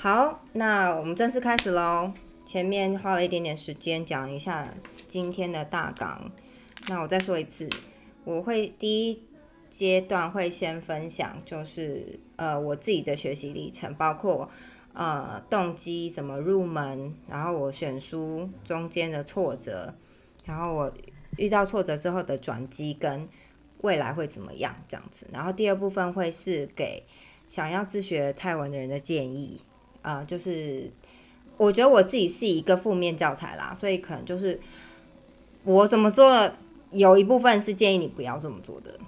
好，那我们正式开始喽。前面花了一点点时间讲一下今天的大纲，那我再说一次，我会第一阶段会先分享，就是呃我自己的学习历程，包括呃动机怎么入门，然后我选书中间的挫折，然后我遇到挫折之后的转机跟未来会怎么样这样子。然后第二部分会是给想要自学泰文的人的建议，啊，就是我觉得我自己是一个负面教材啦，所以可能就是我怎么做，有一部分是建议你不要这么做的。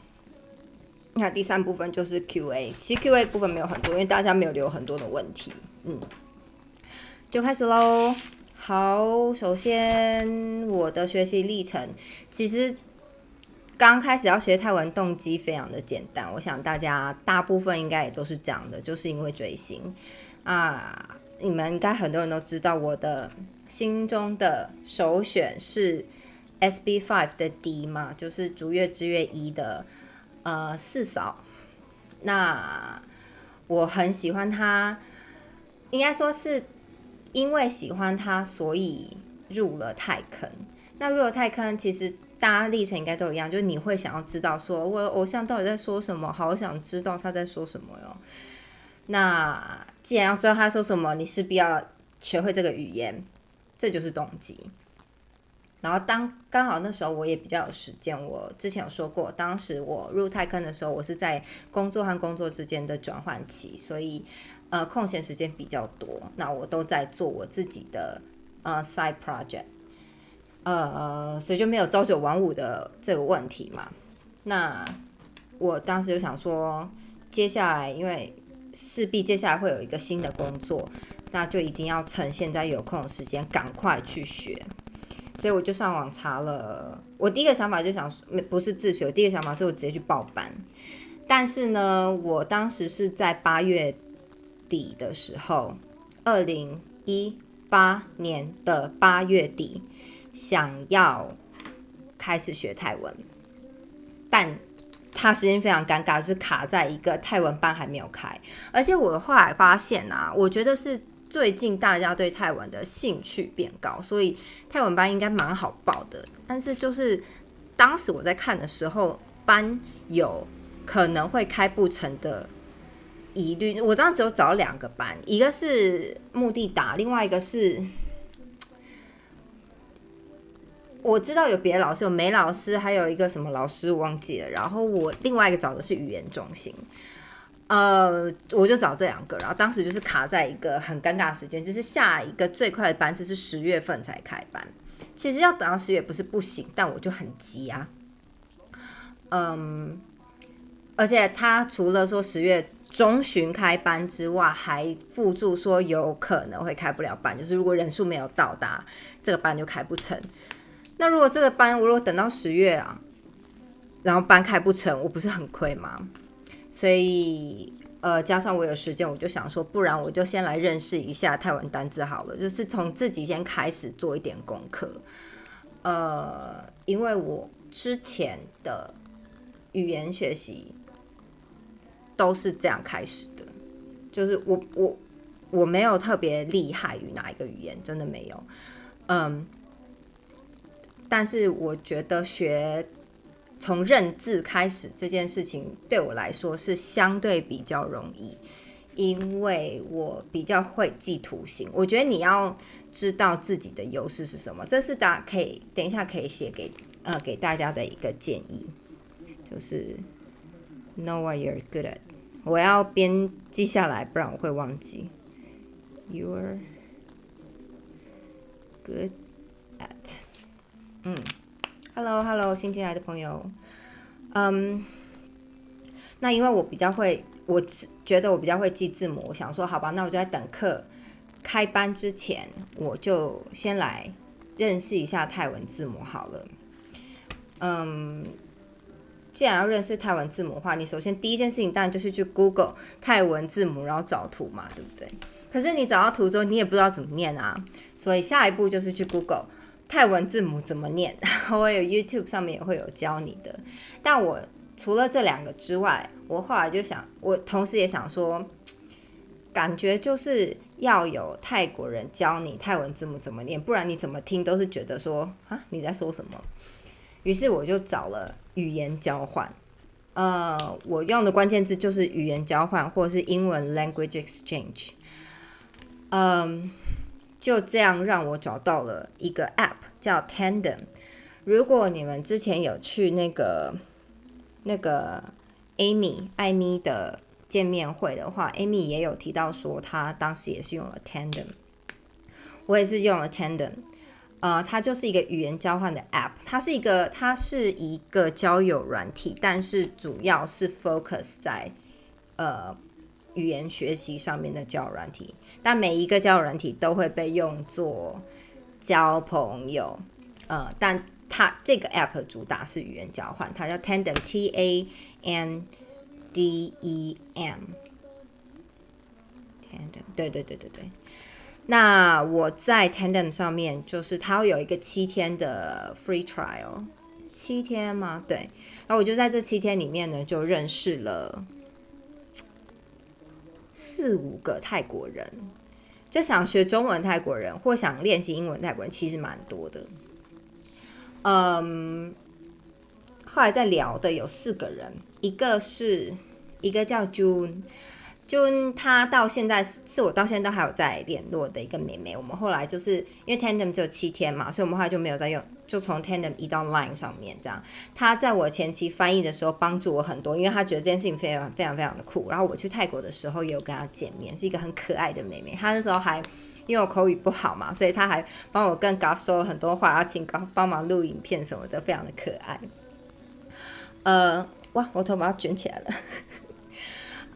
那第三部分就是 Q&A，其实 Q&A 部分没有很多，因为大家没有留很多的问题，嗯，就开始喽。好，首先我的学习历程，其实刚开始要学泰文动机非常的简单，我想大家大部分应该也都是这样的，就是因为追星啊。你们应该很多人都知道，我的心中的首选是 SB Five 的 D 嘛，就是逐月之月一的。呃，四嫂，那我很喜欢他，应该说是因为喜欢他，所以入了泰坑。那入了泰坑，其实大家历程应该都一样，就是你会想要知道，说我偶像到底在说什么，好想知道他在说什么哟。那既然要知道他说什么，你势必要学会这个语言，这就是动机。然后当刚好那时候我也比较有时间，我之前有说过，当时我入泰坑的时候，我是在工作和工作之间的转换期，所以呃空闲时间比较多，那我都在做我自己的呃 side project，呃所以就没有朝九晚五的这个问题嘛。那我当时就想说，接下来因为势必接下来会有一个新的工作，那就一定要趁现在有空的时间赶快去学。所以我就上网查了，我第一个想法就想，不是自学，第一个想法是我直接去报班。但是呢，我当时是在八月底的时候，二零一八年的八月底，想要开始学泰文，但他时间非常尴尬，就是卡在一个泰文班还没有开，而且我后来发现啊，我觉得是。最近大家对泰文的兴趣变高，所以泰文班应该蛮好报的。但是就是当时我在看的时候，班有可能会开不成的疑虑。我当时只有找两个班，一个是目的达，另外一个是我知道有别的老师，有梅老师，还有一个什么老师我忘记了。然后我另外一个找的是语言中心。呃，我就找这两个，然后当时就是卡在一个很尴尬的时间，就是下一个最快的班次是十月份才开班。其实要等到十月不是不行，但我就很急啊。嗯，而且他除了说十月中旬开班之外，还附注说有可能会开不了班，就是如果人数没有到达，这个班就开不成。那如果这个班我如果等到十月啊，然后班开不成，我不是很亏吗？所以，呃，加上我有时间，我就想说，不然我就先来认识一下泰文单字好了，就是从自己先开始做一点功课。呃，因为我之前的语言学习都是这样开始的，就是我我我没有特别厉害于哪一个语言，真的没有。嗯，但是我觉得学。从认字开始这件事情对我来说是相对比较容易，因为我比较会记图形。我觉得你要知道自己的优势是什么，这是大家可以等一下可以写给呃给大家的一个建议，就是 know what you're good at。我要边记下来，不然我会忘记。You're good at，嗯。Hello，Hello，新进来的朋友，嗯，那因为我比较会，我觉得我比较会记字母，我想说，好吧，那我就在等课开班之前，我就先来认识一下泰文字母好了。嗯，既然要认识泰文字母的话，你首先第一件事情当然就是去 Google 泰文字母，然后找图嘛，对不对？可是你找到图之后，你也不知道怎么念啊，所以下一步就是去 Google 泰文字母怎么念，我有 YouTube 上面也会有教你的。但我除了这两个之外，我后来就想，我同时也想说，感觉就是要有泰国人教你泰文字母怎么念，不然你怎么听都是觉得说啊你在说什么。于是我就找了语言交换，呃，我用的关键字就是语言交换或者是英文 language exchange，嗯，就这样让我找到了一个 app 叫 Tandem。如果你们之前有去那个那个 Amy 艾米的见面会的话，Amy 也有提到说她当时也是用了 Tandem，我也是用了 Tandem。呃，它就是一个语言交换的 App，它是一个，它是一个交友软体，但是主要是 focus 在呃语言学习上面的交友软体。但每一个交友软体都会被用作交朋友，呃，但它这个 App 主打是语言交换，它叫 Tandem，T A N D E M，Tandem，对对对对对。那我在 Tandem 上面，就是它会有一个七天的 free trial，七天吗？对。然后我就在这七天里面呢，就认识了四五个泰国人，就想学中文泰国人或想练习英文泰国人，其实蛮多的。嗯，后来在聊的有四个人，一个是一个叫 June。就她到现在是我到现在都还有在联络的一个妹妹。我们后来就是因为 Tandem 只有七天嘛，所以我们后来就没有再用，就从 Tandem 移到 Line 上面这样。她在我前期翻译的时候帮助我很多，因为她觉得这件事情非常非常非常的酷。然后我去泰国的时候也有跟她见面，是一个很可爱的妹妹。她那时候还因为我口语不好嘛，所以她还帮我跟 ga 说了很多话，然后请 Golf 帮忙录影片什么的，非常的可爱。呃，哇，我头发要卷起来了。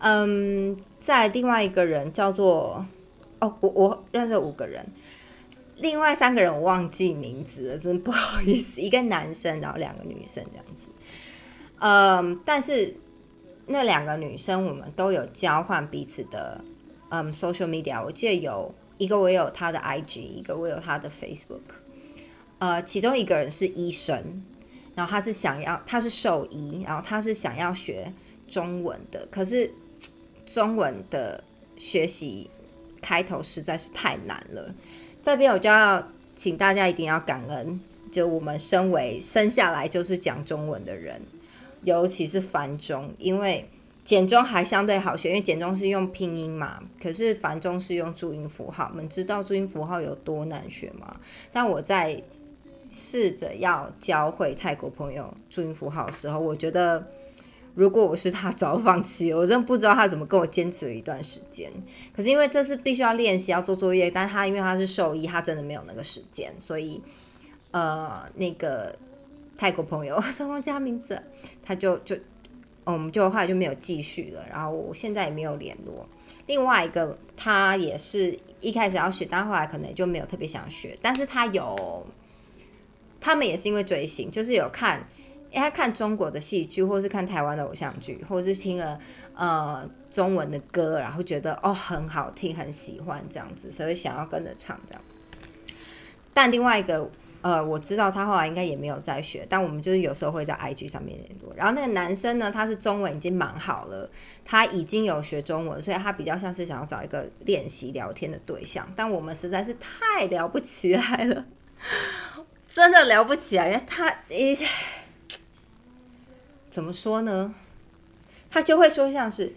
嗯，在另外一个人叫做哦，我我认识五个人，另外三个人我忘记名字了，真不好意思。一个男生，然后两个女生这样子。嗯，但是那两个女生我们都有交换彼此的嗯 social media，我记得有一个我有他的 IG，一个我有他的 Facebook。呃，其中一个人是医生，然后他是想要他是兽医，然后他是想要学中文的，可是。中文的学习开头实在是太难了，这边我就要请大家一定要感恩，就我们身为生下来就是讲中文的人，尤其是繁中，因为简中还相对好学，因为简中是用拼音嘛，可是繁中是用注音符号。我们知道注音符号有多难学吗？但我在试着要教会泰国朋友注音符号的时候，我觉得。如果我是他，早放弃了。我真的不知道他怎么跟我坚持了一段时间。可是因为这是必须要练习、要做作业，但他因为他是兽医，他真的没有那个时间，所以呃，那个泰国朋友，什么加名字，他就就我们就后来就没有继续了。然后我现在也没有联络。另外一个他也是一开始要学，但后来可能就没有特别想学。但是他有，他们也是因为追星，就是有看。因为他看中国的戏剧，或是看台湾的偶像剧，或者是听了呃中文的歌，然后觉得哦很好听，很喜欢这样子，所以想要跟着唱这样。但另外一个呃，我知道他后来应该也没有再学，但我们就是有时候会在 IG 上面联络。然后那个男生呢，他是中文已经蛮好了，他已经有学中文，所以他比较像是想要找一个练习聊天的对象。但我们实在是太聊不起来了，真的聊不起来，因为他一。怎么说呢？他就会说像是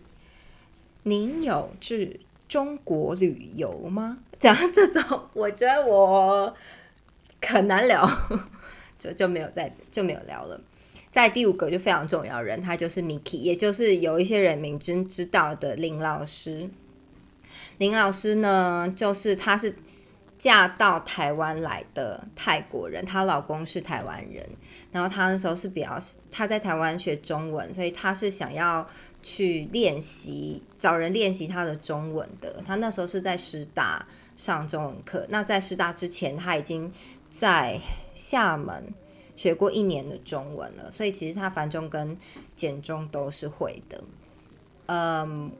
“您有去中国旅游吗？” 讲这种，我觉得我很难聊，就就没有再就没有聊了。在第五个就非常重要人，他就是 Miki，也就是有一些人明真知道的林老师。林老师呢，就是他是。嫁到台湾来的泰国人，她老公是台湾人，然后她那时候是比较，她在台湾学中文，所以她是想要去练习，找人练习她的中文的。她那时候是在师大上中文课，那在师大之前，她已经在厦门学过一年的中文了，所以其实她繁中跟简中都是会的，嗯。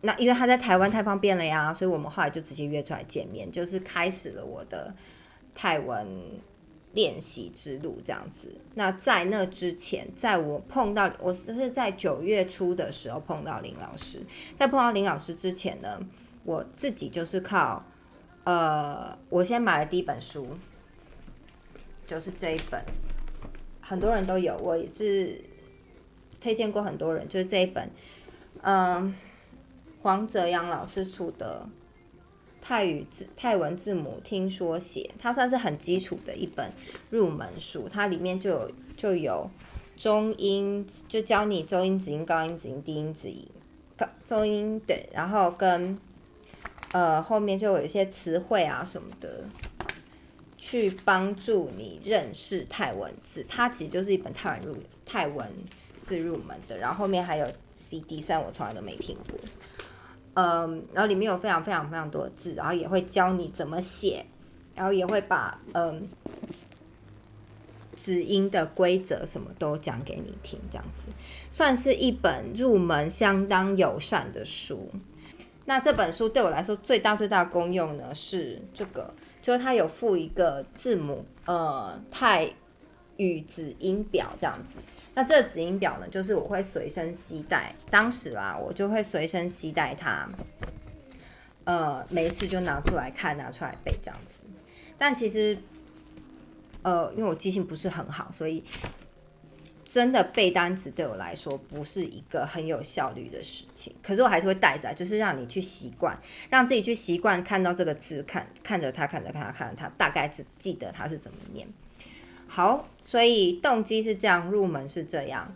那因为他在台湾太方便了呀，所以我们后来就直接约出来见面，就是开始了我的泰文练习之路这样子。那在那之前，在我碰到我是在九月初的时候碰到林老师，在碰到林老师之前呢，我自己就是靠呃，我先买了第一本书，就是这一本，很多人都有，我也是推荐过很多人，就是这一本，嗯，黄泽阳老师出的。泰语字、泰文字母听说写，它算是很基础的一本入门书。它里面就有就有中音，就教你中音、子音、高音、子音、低音、子音、高中音对，然后跟呃后面就有一些词汇啊什么的，去帮助你认识泰文字。它其实就是一本泰文入泰文字入门的。然后后面还有 CD，虽然我从来都没听过。嗯，然后里面有非常非常非常多的字，然后也会教你怎么写，然后也会把嗯子音的规则什么都讲给你听，这样子算是一本入门相当友善的书。那这本书对我来说最大最大的功用呢是这个，就是它有附一个字母呃泰语子音表这样子。那这个子音表呢，就是我会随身携带，当时啦，我就会随身携带它，呃，没事就拿出来看，拿出来背这样子。但其实，呃，因为我记性不是很好，所以真的背单词对我来说不是一个很有效率的事情。可是我还是会带着，就是让你去习惯，让自己去习惯看到这个字，看看着它，看着它看着它，大概是记得它是怎么念。好。所以动机是这样，入门是这样。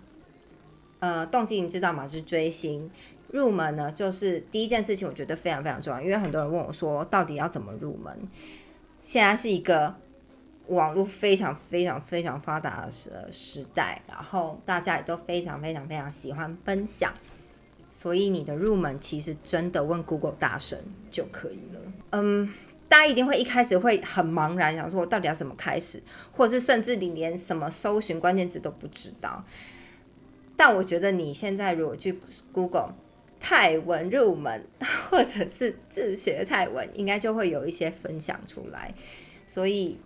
呃，动机你知道吗？是追星。入门呢，就是第一件事情，我觉得非常非常重要，因为很多人问我说，到底要怎么入门？现在是一个网络非常非常非常发达的时时代，然后大家也都非常非常非常喜欢分享，所以你的入门其实真的问 Google 大神就可以了。嗯。大家一定会一开始会很茫然，想说我到底要怎么开始，或者是甚至你连什么搜寻关键字都不知道。但我觉得你现在如果去 Google 泰文入门，或者是自学泰文，应该就会有一些分享出来。所以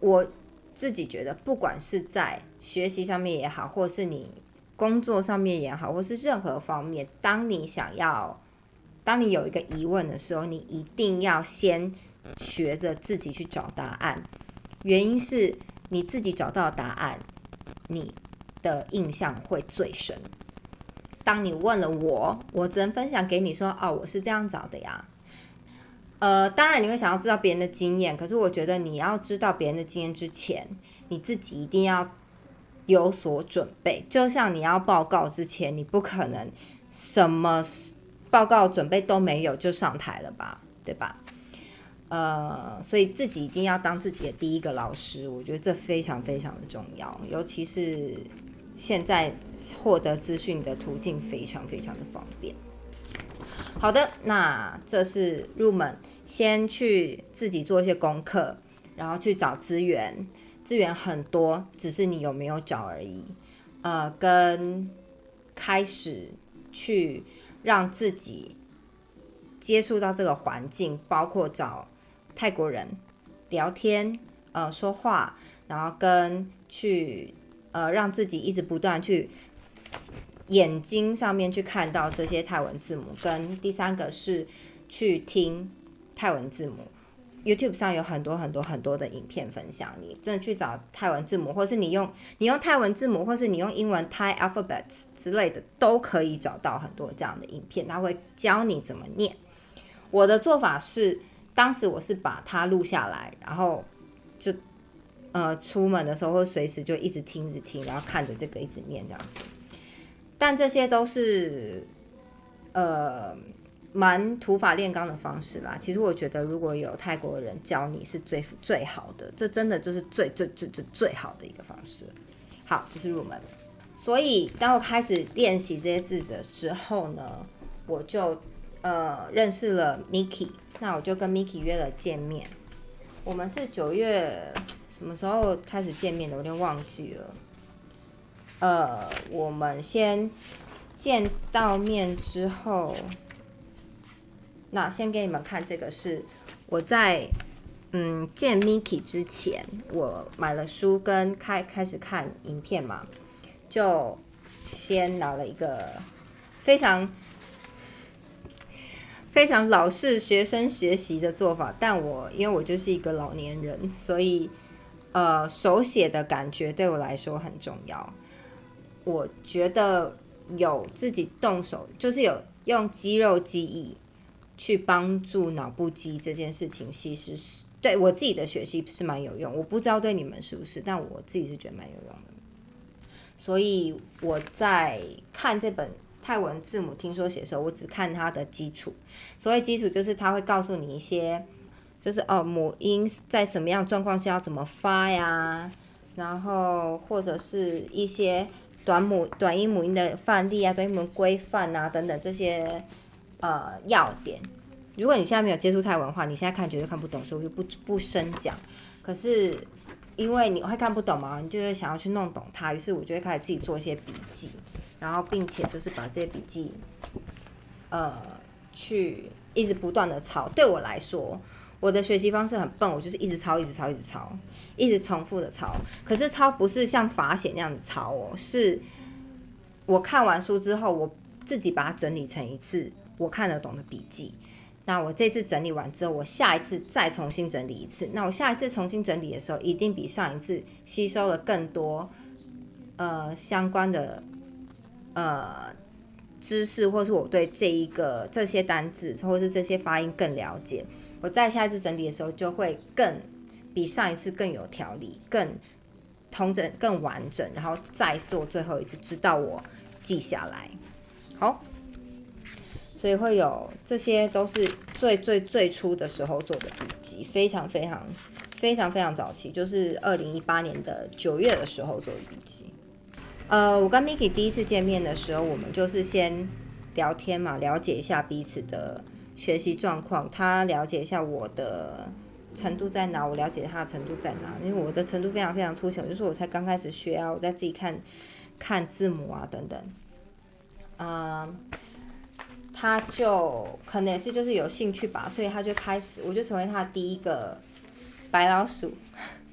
我自己觉得，不管是在学习上面也好，或是你工作上面也好，或是任何方面，当你想要。当你有一个疑问的时候，你一定要先学着自己去找答案。原因是你自己找到答案，你的印象会最深。当你问了我，我只能分享给你说：“哦，我是这样找的呀。”呃，当然你会想要知道别人的经验，可是我觉得你要知道别人的经验之前，你自己一定要有所准备。就像你要报告之前，你不可能什么。报告准备都没有就上台了吧，对吧？呃，所以自己一定要当自己的第一个老师，我觉得这非常非常的重要，尤其是现在获得资讯的途径非常非常的方便。好的，那这是入门，先去自己做一些功课，然后去找资源，资源很多，只是你有没有找而已。呃，跟开始去。让自己接触到这个环境，包括找泰国人聊天、呃说话，然后跟去呃让自己一直不断去眼睛上面去看到这些泰文字母，跟第三个是去听泰文字母。YouTube 上有很多很多很多的影片分享，你真的去找泰文字母，或是你用你用泰文字母，或是你用英文 Thai alphabets 之类的，都可以找到很多这样的影片，他会教你怎么念。我的做法是，当时我是把它录下来，然后就呃出门的时候会随时就一直听一直听，然后看着这个一直念这样子。但这些都是呃。蛮土法炼钢的方式啦。其实我觉得，如果有泰国人教你是最最好的，这真的就是最最最最最好的一个方式。好，这是入门。所以当我开始练习这些字的时候呢，我就呃认识了 Miki。那我就跟 Miki 约了见面。我们是九月什么时候开始见面的？我有点忘记了。呃，我们先见到面之后。那先给你们看这个是我在嗯见 Miki 之前，我买了书跟开开始看影片嘛，就先拿了一个非常非常老式学生学习的做法，但我因为我就是一个老年人，所以呃手写的感觉对我来说很重要。我觉得有自己动手，就是有用肌肉记忆去帮助脑部记忆这件事情，其实是对我自己的学习是蛮有用。我不知道对你们是不是，但我自己是觉得蛮有用的。所以我在看这本泰文字母听说写的时候，我只看它的基础。所谓基础，就是它会告诉你一些，就是哦母音在什么样状况下要怎么发呀，然后或者是一些。短母短音母音的范例啊，短音母规范啊等等这些呃要点，如果你现在没有接触泰文话，你现在看绝对看不懂，所以我就不不深讲。可是因为你会看不懂嘛，你就会想要去弄懂它，于是我就会开始自己做一些笔记，然后并且就是把这些笔记呃去一直不断的抄。对我来说，我的学习方式很笨，我就是一直抄，一直抄，一直抄。一直重复的抄，可是抄不是像法写那样子抄哦，是我看完书之后，我自己把它整理成一次我看得懂的笔记。那我这次整理完之后，我下一次再重新整理一次。那我下一次重新整理的时候，一定比上一次吸收了更多呃相关的呃知识，或是我对这一个这些单字或是这些发音更了解。我在下一次整理的时候，就会更。比上一次更有条理、更通整、更完整，然后再做最后一次，直到我记下来。好，所以会有这些都是最最最初的时候做的笔记，非常非常非常非常早期，就是二零一八年的九月的时候做的笔记。呃，我跟 Miki 第一次见面的时候，我们就是先聊天嘛，了解一下彼此的学习状况，他了解一下我的。程度在哪？我了解他的程度在哪？因为我的程度非常非常粗浅，就是我才刚开始学啊，我在自己看看字母啊等等。嗯，他就可能也是就是有兴趣吧，所以他就开始，我就成为他第一个白老鼠，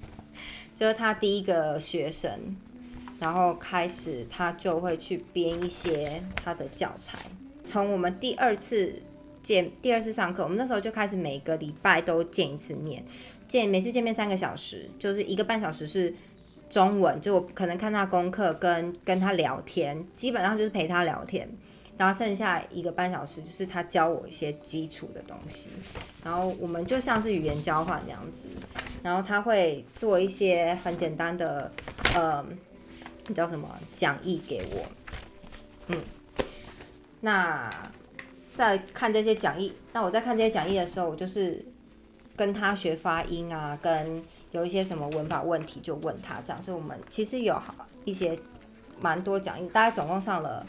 就是他第一个学生，然后开始他就会去编一些他的教材，从我们第二次。见第二次上课，我们那时候就开始每个礼拜都见一次面，见每次见面三个小时，就是一个半小时是中文，就我可能看他功课跟跟他聊天，基本上就是陪他聊天，然后剩下一个半小时就是他教我一些基础的东西，然后我们就像是语言交换这样子，然后他会做一些很简单的呃叫什么讲义给我，嗯，那。在看这些讲义，那我在看这些讲义的时候，我就是跟他学发音啊，跟有一些什么文法问题就问他这样，所以我们其实有好一些蛮多讲义，大概总共上了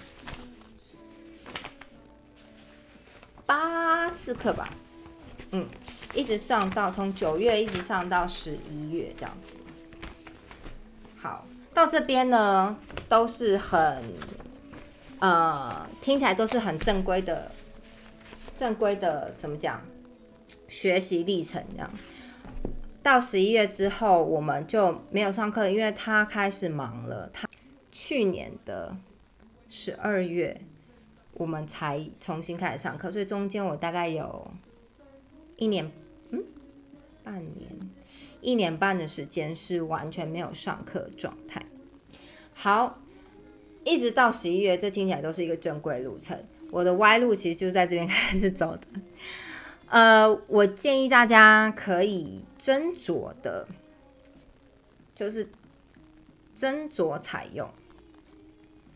八次课吧，嗯，一直上到从九月一直上到十一月这样子。好，到这边呢都是很呃听起来都是很正规的。正规的怎么讲？学习历程这样，到十一月之后我们就没有上课，因为他开始忙了。他去年的十二月我们才重新开始上课，所以中间我大概有一年，嗯，半年，一年半的时间是完全没有上课状态。好，一直到十一月，这听起来都是一个正规路程。我的歪路其实就在这边开始走的，呃，我建议大家可以斟酌的，就是斟酌采用。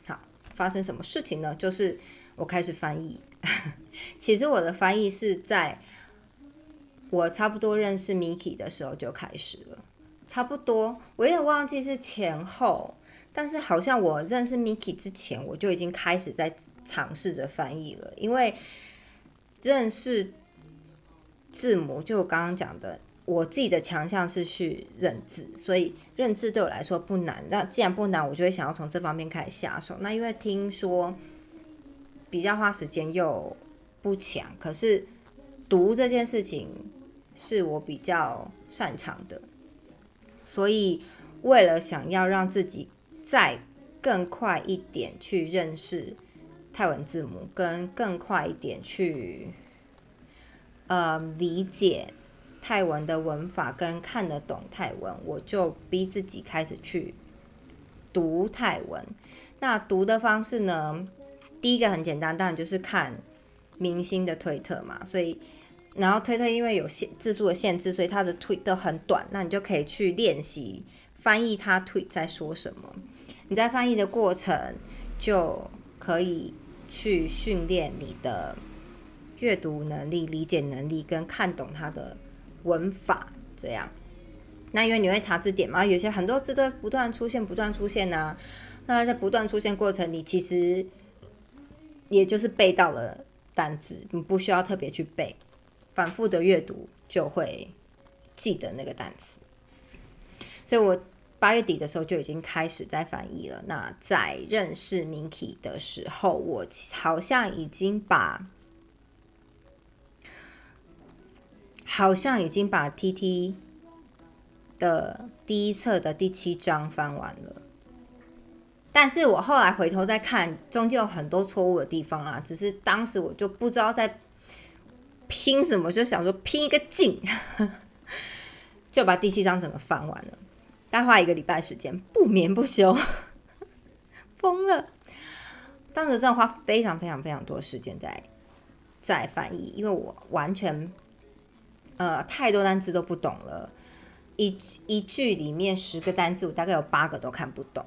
好，发生什么事情呢？就是我开始翻译，其实我的翻译是在我差不多认识 Miki 的时候就开始了，差不多，我有点忘记是前后。但是好像我认识 Miki 之前，我就已经开始在尝试着翻译了。因为认识字母，就我刚刚讲的，我自己的强项是去认字，所以认字对我来说不难。那既然不难，我就会想要从这方面开始下手。那因为听说比较花时间又不强，可是读这件事情是我比较擅长的，所以为了想要让自己再更快一点去认识泰文字母，跟更快一点去呃理解泰文的文法，跟看得懂泰文，我就逼自己开始去读泰文。那读的方式呢？第一个很简单，当然就是看明星的推特嘛。所以，然后推特因为有限字数的限制，所以它的推都很短。那你就可以去练习翻译他推在说什么。你在翻译的过程就可以去训练你的阅读能力、理解能力跟看懂它的文法。这样，那因为你会查字典嘛，有些很多字都不断出现、不断出现呐。那在不断出现过程，你其实也就是背到了单字，你不需要特别去背，反复的阅读就会记得那个单词。所以我八月底的时候就已经开始在翻译了。那在认识 Miki 的时候，我好像已经把好像已经把 TT 的第一册的第七章翻完了。但是我后来回头再看，中间有很多错误的地方啦。只是当时我就不知道在拼什么，就想说拼一个劲，就把第七章整个翻完了。大概花一个礼拜时间，不眠不休，疯了。当时真的花非常非常非常多时间在在翻译，因为我完全呃太多单词都不懂了。一一句里面十个单词，我大概有八个都看不懂。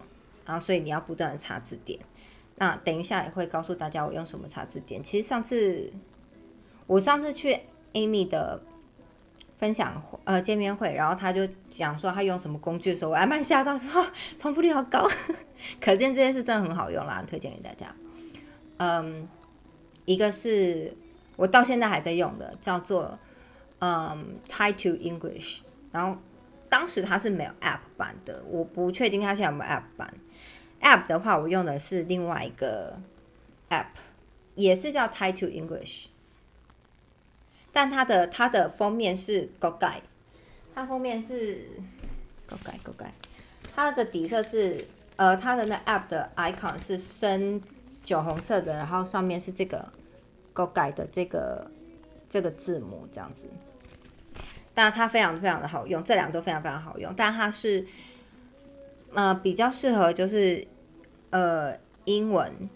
然后，所以你要不断的查字典。那等一下也会告诉大家我用什么查字典。其实上次我上次去 Amy 的分享呃见面会，然后他就讲说他用什么工具的时候，我还蛮吓到，说 重复率好高，可见这件事真的很好用啦，推荐给大家。嗯，一个是我到现在还在用的，叫做嗯 Tie to English，然后当时它是没有 App 版的，我不确定它现在有没有 App 版。App 的话，我用的是另外一个 App，也是叫 Tie to English，但它的它的封面是 Go 盖，它封面是 Go 盖 Go 盖，它的底色是呃它的那 App 的 icon 是深酒红色的，然后上面是这个 Go 盖的这个这个字母这样子，但它非常非常的好用，这两个都非常非常好用，但它是。呃，比较适合就是，呃，英文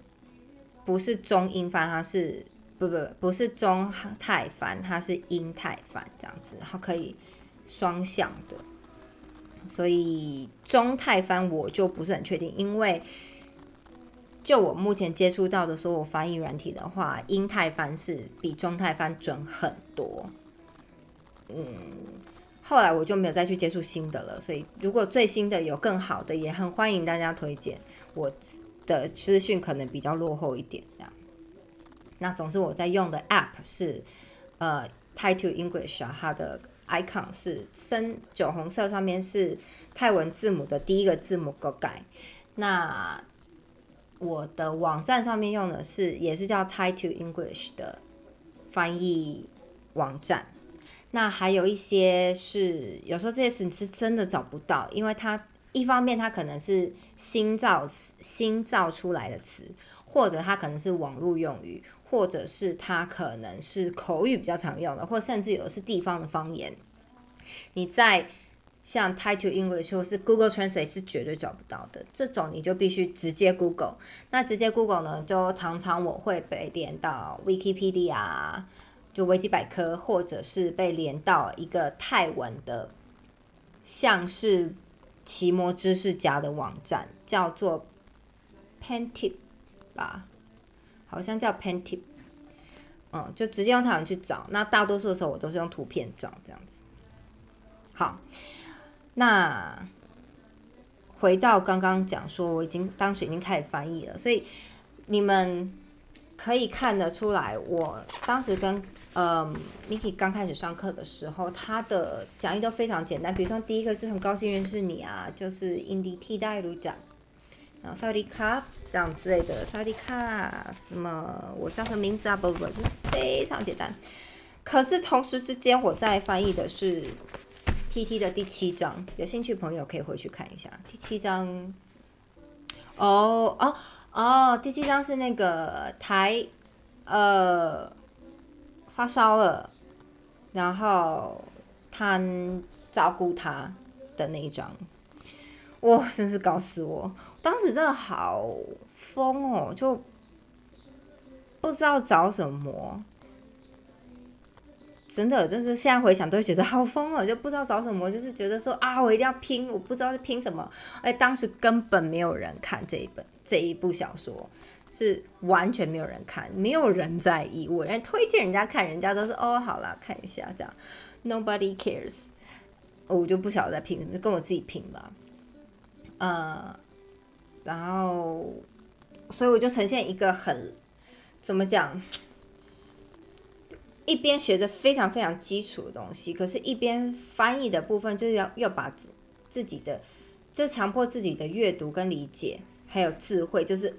不是中英翻，它是不不不是中泰翻，它是英泰翻这样子，然后可以双向的。所以中泰翻我就不是很确定，因为就我目前接触到的所有翻译软体的话，英泰翻是比中泰翻准很多。嗯。后来我就没有再去接触新的了，所以如果最新的有更好的，也很欢迎大家推荐。我的资讯可能比较落后一点，这样。那总之我在用的 App 是呃 Tie to English 啊，它的 icon 是深酒红色，上面是泰文字母的第一个字母 Go 改。那我的网站上面用的是也是叫 Tie to English 的翻译网站。那还有一些是，有时候这些词你是真的找不到，因为它一方面它可能是新造词、新造出来的词，或者它可能是网络用语，或者是它可能是口语比较常用的，或甚至有的是地方的方言。你在像 Tie to English 或是 Google Translate 是绝对找不到的，这种你就必须直接 Google。那直接 Google 呢，就常常我会被连到 Wikipedia。就维基百科，或者是被连到一个泰文的，像是奇摩知识家的网站，叫做 Pentip 吧，好像叫 Pentip，嗯，就直接用泰文去找。那大多数的时候，我都是用图片找这样子。好，那回到刚刚讲说，我已经当时已经开始翻译了，所以你们可以看得出来，我当时跟呃，Miki 刚开始上课的时候，他的讲义都非常简单。比如说，第一个是很高兴认识你啊，就是印第替代鲁讲，然后 Saudi Club 这样之类的，Saudi Cup 什么我叫什么名字啊？不不不，就是非常简单。可是同时之间，我在翻译的是 T T 的第七章，有兴趣朋友可以回去看一下第七章。哦哦哦，第七章是那个台呃发烧了，然后他照顾他的那一张，哇，真是搞死我！当时真的好疯哦，就不知道找什么。真的就是现在回想都会觉得好疯哦，就不知道找什么，就是觉得说啊，我一定要拼，我不知道是拼什么。哎，当时根本没有人看这一本这一部小说，是完全没有人看，没有人在意。我连推荐人家看，人家都是哦，好啦，看一下这样。Nobody cares，我就不晓得在拼什么，就跟我自己拼吧。呃，然后，所以我就呈现一个很怎么讲？一边学着非常非常基础的东西，可是一边翻译的部分就是要要把自自己的，就强迫自己的阅读跟理解，还有智慧，就是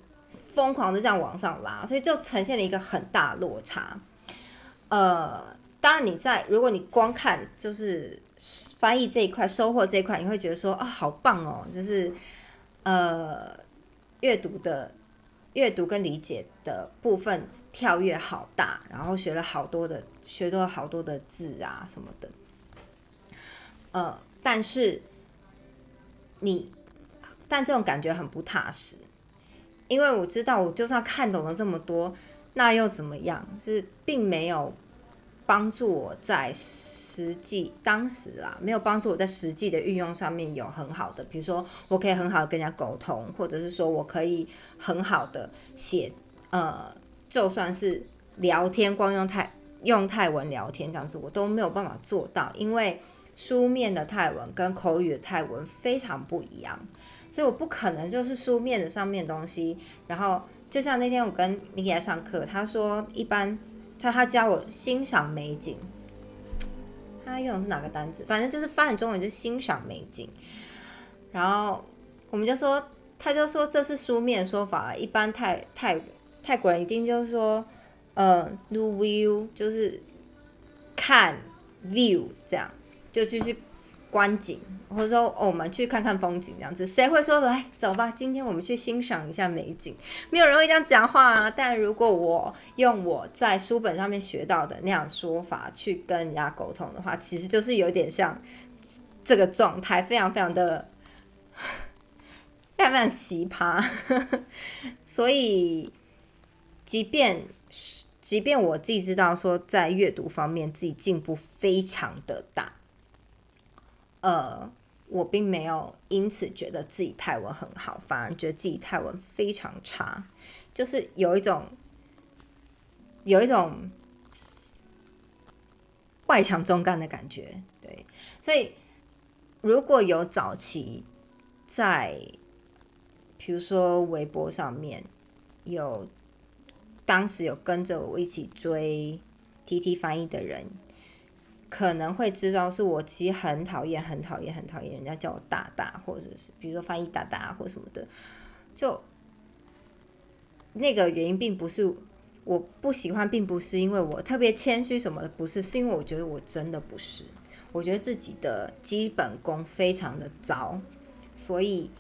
疯狂的这样往上拉，所以就呈现了一个很大落差。呃，当然你在如果你光看就是翻译这一块，收获这一块，你会觉得说啊，好棒哦，就是呃阅读的阅读跟理解的部分。跳跃好大，然后学了好多的，学了好多的字啊什么的。呃，但是你，但这种感觉很不踏实，因为我知道，我就算看懂了这么多，那又怎么样？是并没有帮助我在实际当时啊，没有帮助我在实际的运用上面有很好的，比如说我可以很好的跟人家沟通，或者是说我可以很好的写呃。就算是聊天，光用泰用泰文聊天这样子，我都没有办法做到，因为书面的泰文跟口语的泰文非常不一样，所以我不可能就是书面的上面东西。然后就像那天我跟米姐上课，他说一般他他教我欣赏美景，他用的是哪个单词？反正就是翻译中文就是欣赏美景。然后我们就说，他就说这是书面的说法，一般泰泰。泰国人一定就是说，呃，do view 就是看 view 这样，就继续观景，或者说我们去看看风景这样子。谁会说来走吧，今天我们去欣赏一下美景？没有人会这样讲话啊。但如果我用我在书本上面学到的那样说法去跟人家沟通的话，其实就是有点像这个状态，非常非常的 非常非常奇葩，所以。即便即便我自己知道说，在阅读方面自己进步非常的大，呃，我并没有因此觉得自己泰文很好，反而觉得自己泰文非常差，就是有一种有一种外强中干的感觉。对，所以如果有早期在，比如说微博上面有。当时有跟着我一起追 T T 翻译的人，可能会知道是我其实很讨厌、很讨厌、很讨厌人家叫我大大，或者是比如说翻译大大或什么的。就那个原因，并不是我不喜欢，并不是因为我特别谦虚什么的，不是，是因为我觉得我真的不是，我觉得自己的基本功非常的糟，所以，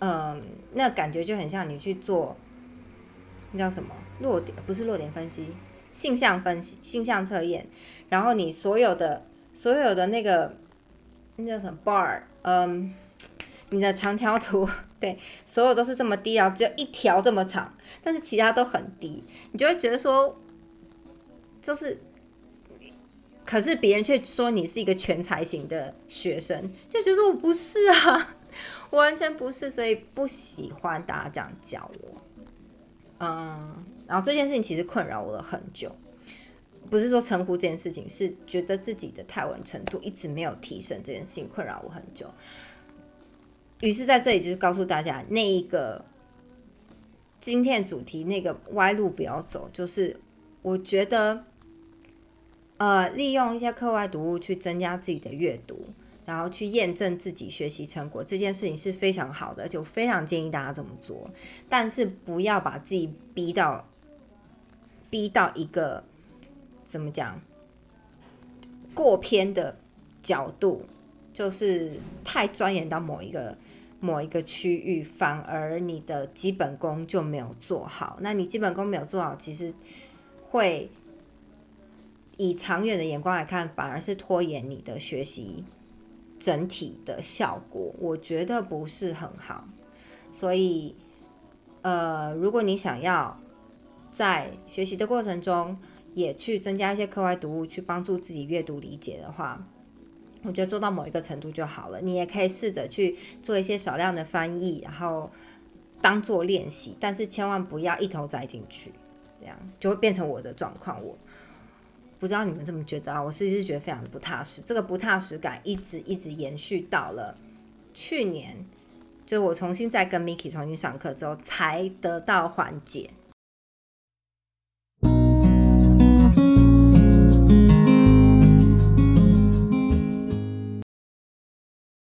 嗯，那感觉就很像你去做。那叫什么弱点？不是弱点分析，性向分析、性向测验。然后你所有的、所有的那个那叫什么 bar？嗯，你的长条图，对，所有都是这么低啊，只有一条这么长，但是其他都很低，你就会觉得说，就是，可是别人却说你是一个全才型的学生，就觉得我不是啊，我完全不是，所以不喜欢大家这样叫我。嗯，然后这件事情其实困扰我了很久，不是说称呼这件事情，是觉得自己的泰文程度一直没有提升，这件事情困扰我很久。于是在这里就是告诉大家，那一个今天的主题那个歪路不要走，就是我觉得，呃，利用一些课外读物去增加自己的阅读。然后去验证自己学习成果这件事情是非常好的，就非常建议大家这么做。但是不要把自己逼到逼到一个怎么讲过偏的角度，就是太钻研到某一个某一个区域，反而你的基本功就没有做好。那你基本功没有做好，其实会以长远的眼光来看，反而是拖延你的学习整体的效果。我觉得不是很好。所以，呃，如果你想要在学习的过程中也去增加一些课外读物，去帮助自己阅读理解的话，我觉得做到某一个程度就好了。你也可以试着去做一些少量的翻译，然后当做练习，但是千万不要一头栽进去，这样就会变成我的状况。我不知道你们怎么觉得啊？我自己是觉得非常的不踏实，这个不踏实感一直一直延续到了去年。就我重新再跟 Miki 重新上课之后，才得到缓解。